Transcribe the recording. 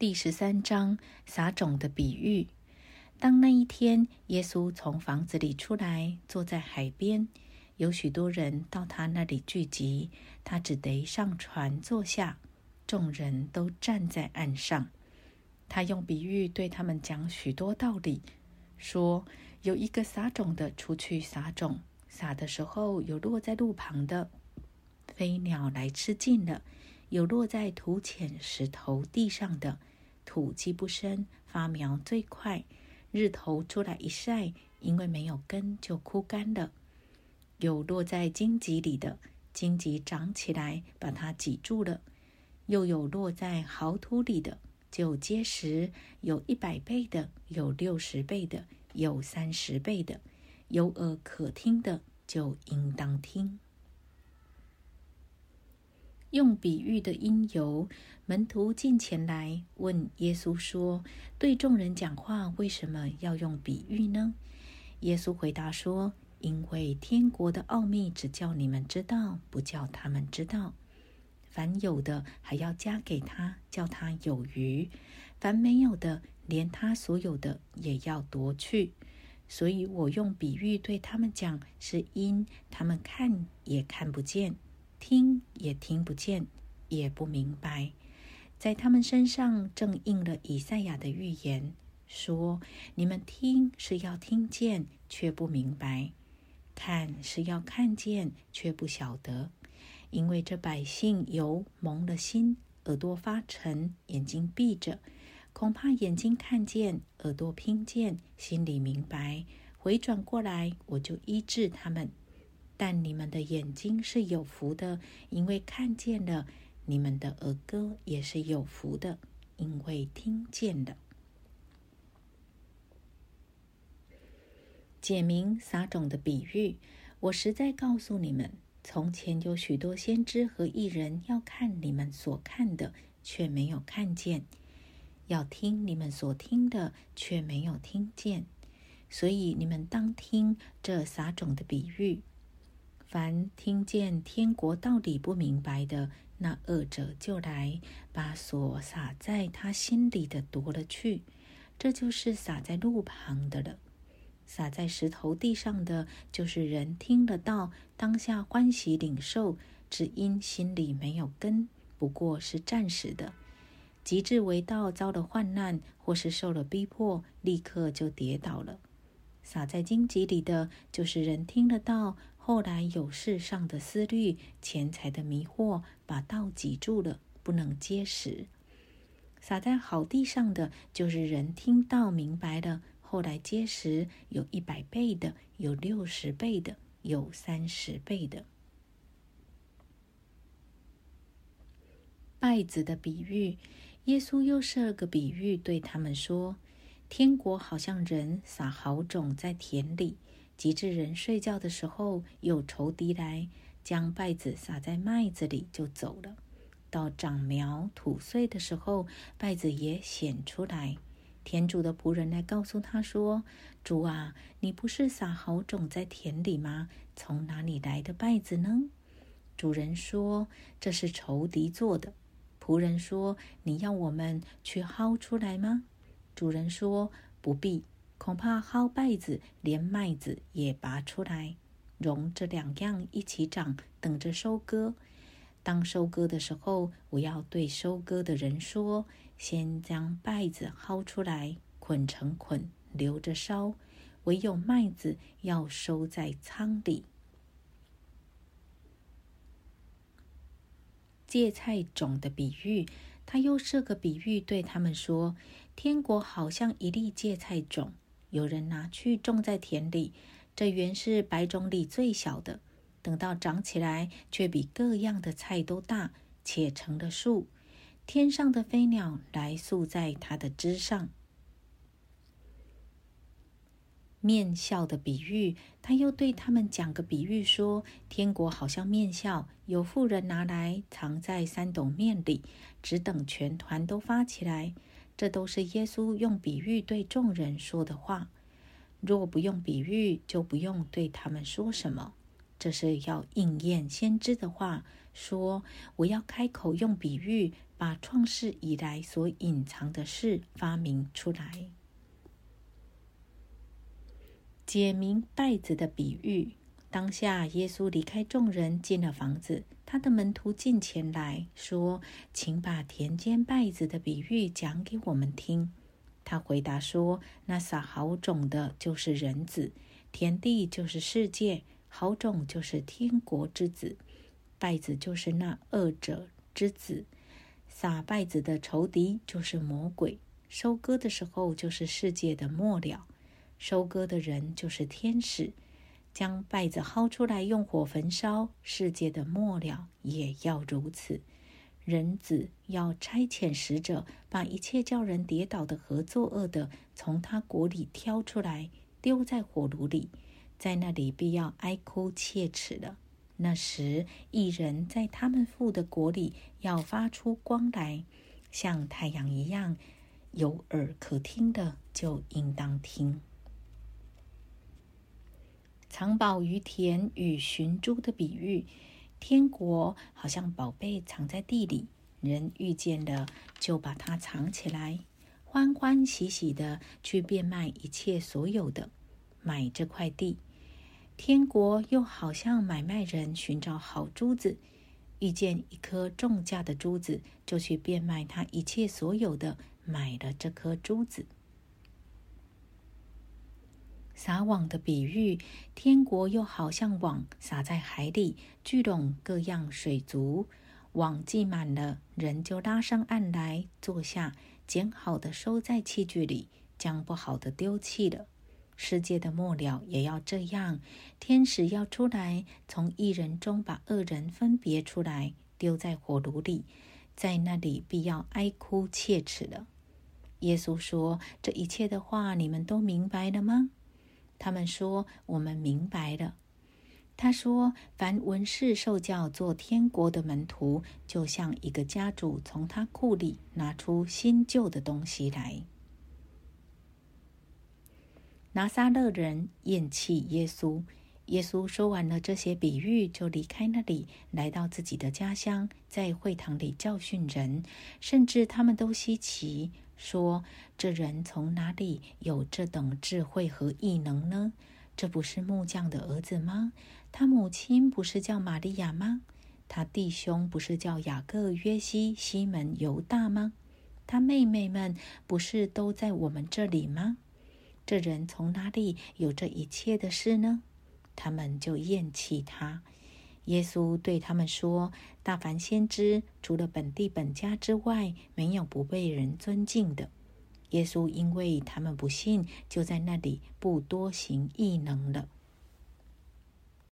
第十三章撒种的比喻。当那一天，耶稣从房子里出来，坐在海边，有许多人到他那里聚集，他只得上船坐下，众人都站在岸上。他用比喻对他们讲许多道理，说：有一个撒种的出去撒种，撒的时候有落在路旁的，飞鸟来吃尽了；有落在土浅石头地上的。土基不深，发苗最快。日头出来一晒，因为没有根，就枯干了。有落在荆棘里的，荆棘长起来，把它挤住了；又有落在好土里的，就结实。有一百倍的，有六十倍的，有三十倍的。有耳可听的，就应当听。用比喻的因由，门徒进前来问耶稣说：“对众人讲话，为什么要用比喻呢？”耶稣回答说：“因为天国的奥秘只叫你们知道，不叫他们知道。凡有的，还要加给他，叫他有余；凡没有的，连他所有的也要夺去。所以我用比喻对他们讲，是因他们看也看不见。”听也听不见，也不明白，在他们身上正应了以赛亚的预言，说：“你们听是要听见，却不明白；看是要看见，却不晓得。因为这百姓有蒙了心，耳朵发沉，眼睛闭着，恐怕眼睛看见，耳朵听见，心里明白，回转过来，我就医治他们。”但你们的眼睛是有福的，因为看见了；你们的耳歌也是有福的，因为听见了。解明撒种的比喻，我实在告诉你们：从前有许多先知和艺人要看你们所看的，却没有看见；要听你们所听的，却没有听见。所以你们当听这撒种的比喻。凡听见天国道理不明白的，那恶者就来把所撒在他心里的夺了去。这就是撒在路旁的了。撒在石头地上的，就是人听得到，当下欢喜领受，只因心里没有根，不过是暂时的。极致为道遭了患难，或是受了逼迫，立刻就跌倒了。撒在荆棘里的，就是人听得到。后来有世上的思虑、钱财的迷惑，把道挤住了，不能结实。撒在好地上的，就是人听到明白了，后来结实，有一百倍的，有六十倍的，有三十倍的。稗子的比喻，耶稣又设了个比喻，对他们说：天国好像人撒好种在田里。及至人睡觉的时候，有仇敌来将稗子撒在麦子里，就走了。到长苗吐穗的时候，稗子也显出来。田主的仆人来告诉他说：“主啊，你不是撒好种在田里吗？从哪里来的稗子呢？”主人说：“这是仇敌做的。”仆人说：“你要我们去薅出来吗？”主人说：“不必。”恐怕薅稗子，连麦子也拔出来，容这两样一起长，等着收割。当收割的时候，我要对收割的人说：先将稗子薅出来，捆成捆，留着烧；唯有麦子要收在仓里。芥菜种的比喻，他又设个比喻对他们说：天国好像一粒芥菜种。有人拿去种在田里，这原是百种里最小的。等到长起来，却比各样的菜都大，且成了树。天上的飞鸟来宿在它的枝上。面笑的比喻，他又对他们讲个比喻，说：天国好像面笑，有妇人拿来藏在三斗面里，只等全团都发起来。这都是耶稣用比喻对众人说的话。若不用比喻，就不用对他们说什么。这是要应验先知的话，说：“我要开口用比喻，把创世以来所隐藏的事发明出来。”解明稗子的比喻。当下，耶稣离开众人，进了房子。他的门徒进前来说：“请把田间稗子的比喻讲给我们听。”他回答说：“那撒好种的，就是人子；田地就是世界，好种就是天国之子，稗子就是那恶者之子。撒稗子的仇敌就是魔鬼。收割的时候，就是世界的末了；收割的人就是天使。”将稗子薅出来，用火焚烧，世界的末了也要如此。人子要差遣使者，把一切叫人跌倒的和作恶的，从他国里挑出来，丢在火炉里，在那里必要哀哭切齿了。那时，一人在他们父的国里要发出光来，像太阳一样。有耳可听的，就应当听。藏宝于田与寻珠的比喻，天国好像宝贝藏在地里，人遇见了就把它藏起来，欢欢喜喜的去变卖一切所有的，买这块地。天国又好像买卖人寻找好珠子，遇见一颗重价的珠子，就去变卖他一切所有的，买了这颗珠子。撒网的比喻，天国又好像网撒在海里，聚拢各样水族。网系满了，人就拉上岸来，坐下，捡好的收在器具里，将不好的丢弃了。世界的末了也要这样，天使要出来，从一人中把恶人分别出来，丢在火炉里，在那里必要哀哭切齿了。耶稣说：“这一切的话，你们都明白了吗？”他们说：“我们明白了。”他说：“凡文士受教做天国的门徒，就像一个家主从他库里拿出新旧的东西来。”拿撒勒人厌弃耶稣。耶稣说完了这些比喻，就离开那里，来到自己的家乡，在会堂里教训人，甚至他们都稀奇。说：“这人从哪里有这等智慧和异能呢？这不是木匠的儿子吗？他母亲不是叫玛利亚吗？他弟兄不是叫雅各、约西、西门、犹大吗？他妹妹们不是都在我们这里吗？这人从哪里有这一切的事呢？”他们就厌弃他。耶稣对他们说：“大凡先知，除了本地本家之外，没有不被人尊敬的。”耶稣因为他们不信，就在那里不多行异能了。